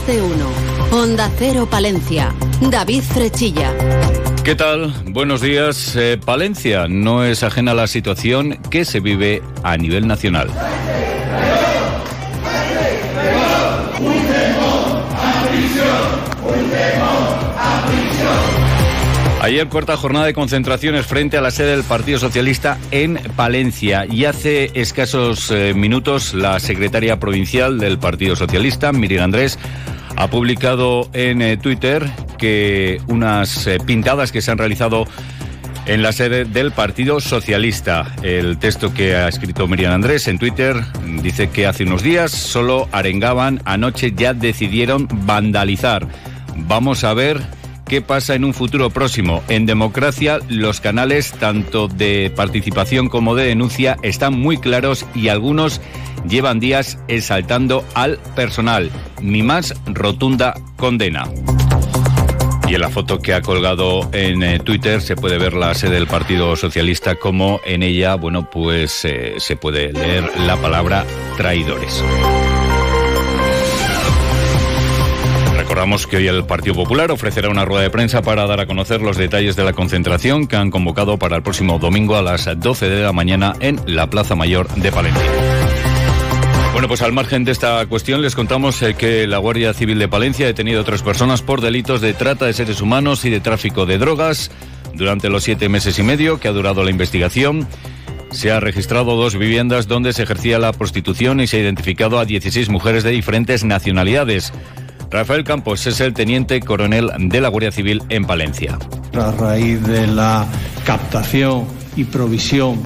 Más de uno. Onda Cero Palencia. David Frechilla. ¿Qué tal? Buenos días. Eh, Palencia no es ajena a la situación que se vive a nivel nacional. Ayer cuarta jornada de concentraciones frente a la sede del Partido Socialista en Palencia y hace escasos eh, minutos la secretaria provincial del Partido Socialista, Miriam Andrés, ha publicado en eh, Twitter que unas eh, pintadas que se han realizado en la sede del Partido Socialista. El texto que ha escrito Miriam Andrés en Twitter dice que hace unos días solo arengaban, anoche ya decidieron vandalizar. Vamos a ver qué pasa en un futuro próximo. En democracia, los canales tanto de participación como de denuncia están muy claros y algunos llevan días exaltando al personal. Mi más rotunda condena. Y en la foto que ha colgado en eh, Twitter se puede ver la sede del Partido Socialista como en ella, bueno, pues eh, se puede leer la palabra traidores. Recordamos que hoy el Partido Popular ofrecerá una rueda de prensa para dar a conocer los detalles de la concentración que han convocado para el próximo domingo a las 12 de la mañana en la Plaza Mayor de Palencia. Bueno, pues al margen de esta cuestión les contamos eh, que la Guardia Civil de Palencia ha detenido a tres personas por delitos de trata de seres humanos y de tráfico de drogas durante los siete meses y medio que ha durado la investigación. Se ha registrado dos viviendas donde se ejercía la prostitución y se ha identificado a 16 mujeres de diferentes nacionalidades. Rafael Campos es el teniente coronel de la Guardia Civil en Palencia. A raíz de la captación y provisión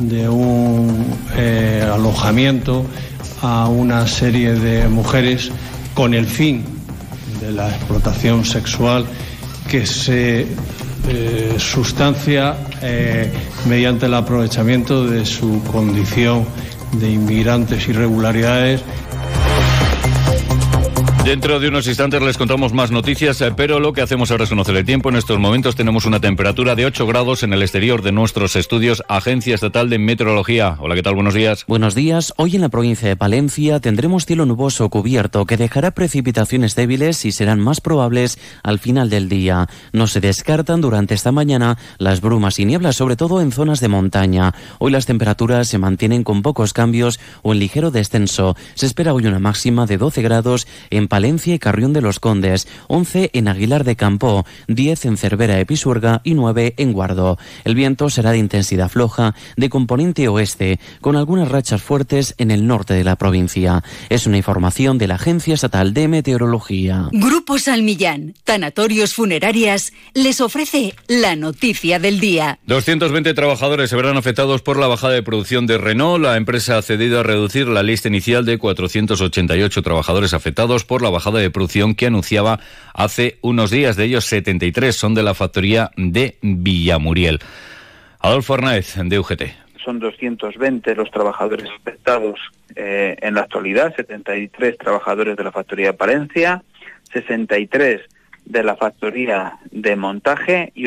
de un eh, alojamiento a una serie de mujeres con el fin de la explotación sexual que se eh, sustancia eh, mediante el aprovechamiento de su condición de inmigrantes irregularidades Dentro de unos instantes les contamos más noticias, eh, pero lo que hacemos ahora es conocer el tiempo. En estos momentos tenemos una temperatura de 8 grados en el exterior de nuestros estudios, Agencia Estatal de Meteorología. Hola, ¿qué tal? Buenos días. Buenos días. Hoy en la provincia de Palencia tendremos cielo nuboso cubierto que dejará precipitaciones débiles y serán más probables al final del día. No se descartan durante esta mañana las brumas y nieblas, sobre todo en zonas de montaña. Hoy las temperaturas se mantienen con pocos cambios o en ligero descenso. Se espera hoy una máxima de 12 grados en Palencia y Carrión de los Condes, 11 en Aguilar de Campo, 10 en Cervera de Pisuerga y 9 en Guardo. El viento será de intensidad floja, de componente oeste, con algunas rachas fuertes en el norte de la provincia. Es una información de la Agencia Estatal de Meteorología. Grupo Salmillán, Tanatorios Funerarias, les ofrece la noticia del día. 220 trabajadores se verán afectados por la bajada de producción de Renault. La empresa ha cedido a reducir la lista inicial de 488 trabajadores afectados por la la bajada de producción que anunciaba hace unos días. De ellos, 73 son de la factoría de Villamuriel. Adolfo Arnaez, de UGT. Son 220 los trabajadores afectados eh, en la actualidad, 73 trabajadores de la factoría de Palencia, 63 de la factoría de montaje y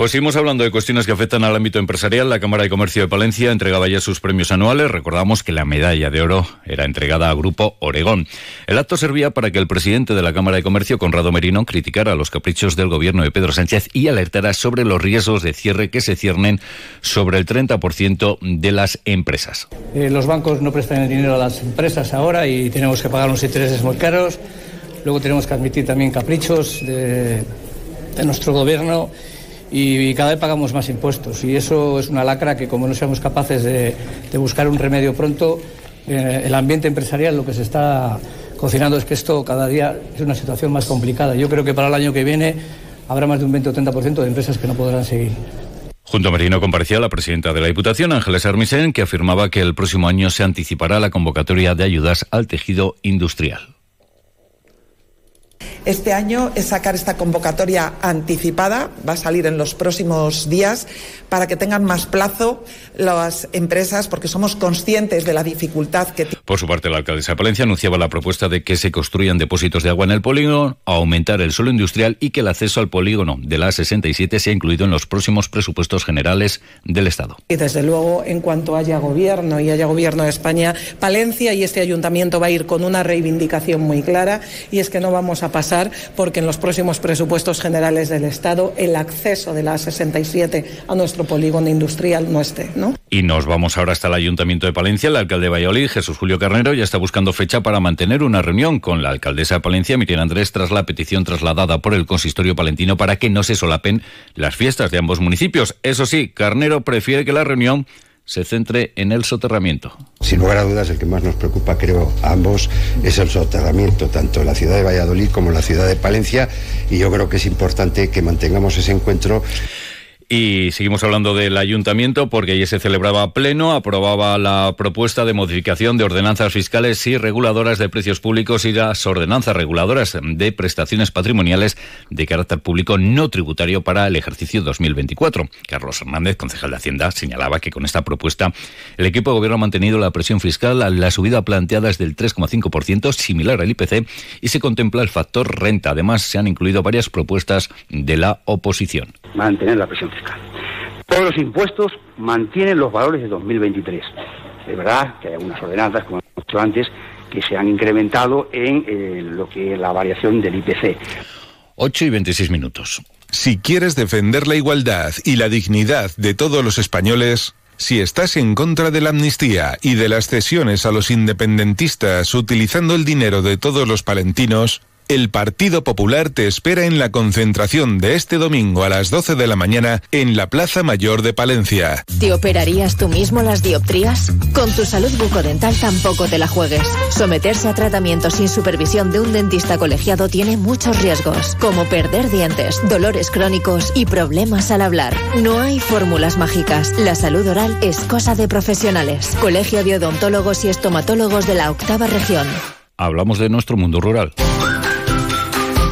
Pues seguimos hablando de cuestiones que afectan al ámbito empresarial. La Cámara de Comercio de Palencia entregaba ya sus premios anuales. Recordamos que la medalla de oro era entregada a Grupo Oregón. El acto servía para que el presidente de la Cámara de Comercio, Conrado Merino, criticara los caprichos del gobierno de Pedro Sánchez y alertara sobre los riesgos de cierre que se ciernen sobre el 30% de las empresas. Eh, los bancos no prestan el dinero a las empresas ahora y tenemos que pagar unos intereses muy caros. Luego tenemos que admitir también caprichos de, de nuestro gobierno y, cada vez pagamos más impuestos. Y eso es una lacra que como no seamos capaces de, buscar un remedio pronto, eh, el ambiente empresarial lo que se está cocinando es que esto cada día es una situación más complicada. Yo creo que para el año que viene habrá más de un 20 o 30% de empresas que no podrán seguir. Junto a Merino comparecía la presidenta de la Diputación, Ángeles Armisen, que afirmaba que el próximo año se anticipará la convocatoria de ayudas al tejido industrial. Este año es sacar esta convocatoria anticipada, va a salir en los próximos días, para que tengan más plazo las empresas, porque somos conscientes de la dificultad que tienen. Por su parte, la alcaldesa de Palencia anunciaba la propuesta de que se construyan depósitos de agua en el polígono, aumentar el suelo industrial y que el acceso al polígono de la 67 sea incluido en los próximos presupuestos generales del Estado. Y desde luego, en cuanto haya gobierno y haya gobierno de España, Palencia y este ayuntamiento va a ir con una reivindicación muy clara y es que no vamos a pasar porque en los próximos presupuestos generales del Estado el acceso de la 67 a nuestro polígono industrial no esté. ¿no? Y nos vamos ahora hasta el Ayuntamiento de Palencia. El alcalde de Valladolid, Jesús Julio Carnero, ya está buscando fecha para mantener una reunión con la alcaldesa de Palencia, Miriam Andrés, tras la petición trasladada por el consistorio palentino para que no se solapen las fiestas de ambos municipios. Eso sí, Carnero prefiere que la reunión se centre en el soterramiento. Sin lugar a dudas, el que más nos preocupa, creo, a ambos es el soterramiento, tanto en la ciudad de Valladolid como en la ciudad de Palencia, y yo creo que es importante que mantengamos ese encuentro. Y seguimos hablando del ayuntamiento porque ayer se celebraba pleno, aprobaba la propuesta de modificación de ordenanzas fiscales y reguladoras de precios públicos y las ordenanzas reguladoras de prestaciones patrimoniales de carácter público no tributario para el ejercicio 2024. Carlos Hernández, concejal de Hacienda, señalaba que con esta propuesta el equipo de gobierno ha mantenido la presión fiscal, la subida planteada es del 3,5%, similar al IPC, y se contempla el factor renta. Además, se han incluido varias propuestas de la oposición. Mantener la presión. Todos los impuestos mantienen los valores de 2023. Es verdad que hay algunas ordenanzas, como hemos dicho antes, que se han incrementado en eh, lo que la variación del IPC. 8 y 26 minutos. Si quieres defender la igualdad y la dignidad de todos los españoles, si estás en contra de la amnistía y de las cesiones a los independentistas utilizando el dinero de todos los palentinos, el Partido Popular te espera en la concentración de este domingo a las 12 de la mañana en la Plaza Mayor de Palencia. ¿Te operarías tú mismo las dioptrías? Con tu salud bucodental tampoco te la juegues. Someterse a tratamiento sin supervisión de un dentista colegiado tiene muchos riesgos, como perder dientes, dolores crónicos y problemas al hablar. No hay fórmulas mágicas. La salud oral es cosa de profesionales. Colegio de Odontólogos y Estomatólogos de la Octava Región. Hablamos de nuestro mundo rural.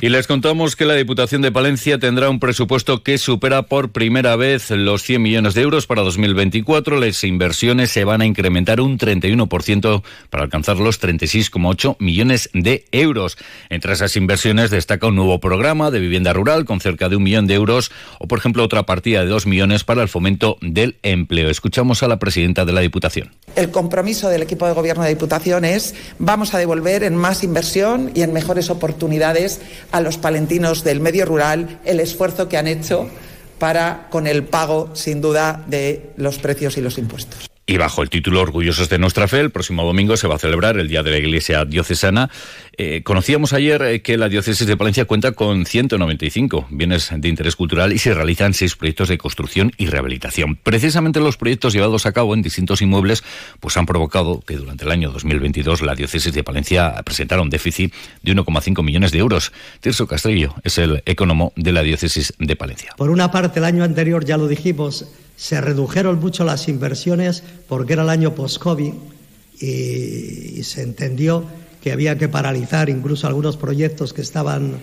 Y les contamos que la Diputación de Palencia tendrá un presupuesto que supera por primera vez los 100 millones de euros para 2024. Las inversiones se van a incrementar un 31% para alcanzar los 36,8 millones de euros. Entre esas inversiones destaca un nuevo programa de vivienda rural con cerca de un millón de euros o, por ejemplo, otra partida de dos millones para el fomento del empleo. Escuchamos a la presidenta de la Diputación. El compromiso del equipo de gobierno de Diputación es vamos a devolver en más inversión y en mejores oportunidades a los palentinos del medio rural el esfuerzo que han hecho para con el pago, sin duda, de los precios y los impuestos. Y bajo el título Orgullosos de nuestra fe, el próximo domingo se va a celebrar el Día de la Iglesia Diocesana. Eh, conocíamos ayer eh, que la Diócesis de Palencia cuenta con 195 bienes de interés cultural y se realizan seis proyectos de construcción y rehabilitación. Precisamente los proyectos llevados a cabo en distintos inmuebles pues han provocado que durante el año 2022 la Diócesis de Palencia presentara un déficit de 1,5 millones de euros. Tirso Castrillo es el economo de la Diócesis de Palencia. Por una parte, el año anterior, ya lo dijimos, se redujeron mucho las inversiones porque era el año post-COVID y, y, se entendió que había que paralizar incluso algunos proyectos que estaban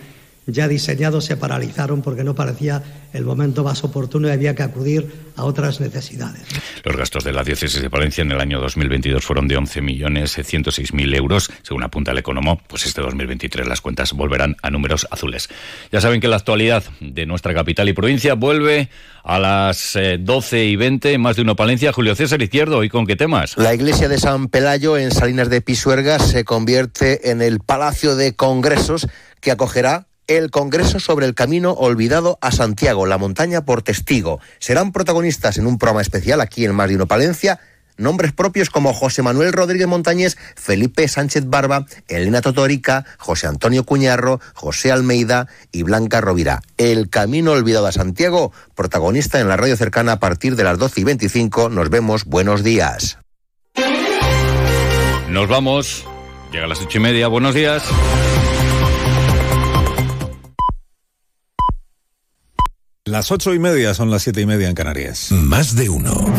ya diseñados se paralizaron porque no parecía el momento más oportuno y había que acudir a otras necesidades. Los gastos de la diócesis de Palencia en el año 2022 fueron de 11.106.000 euros. Según apunta el economo, pues este 2023 las cuentas volverán a números azules. Ya saben que la actualidad de nuestra capital y provincia vuelve a las 12 y 20, más de uno Palencia. Julio César Izquierdo, ¿y con qué temas? La iglesia de San Pelayo en Salinas de Pisuerga se convierte en el Palacio de Congresos que acogerá el Congreso sobre el Camino Olvidado a Santiago, la montaña por testigo. Serán protagonistas en un programa especial aquí en Más de Uno Palencia nombres propios como José Manuel Rodríguez Montañés, Felipe Sánchez Barba, Elena Totorica, José Antonio Cuñarro, José Almeida y Blanca Rovira. El Camino Olvidado a Santiago, protagonista en la radio cercana a partir de las 12 y 25. Nos vemos. Buenos días. Nos vamos. Llega a las ocho y media. Buenos días. Las ocho y media son las siete y media en Canarias. Más de uno.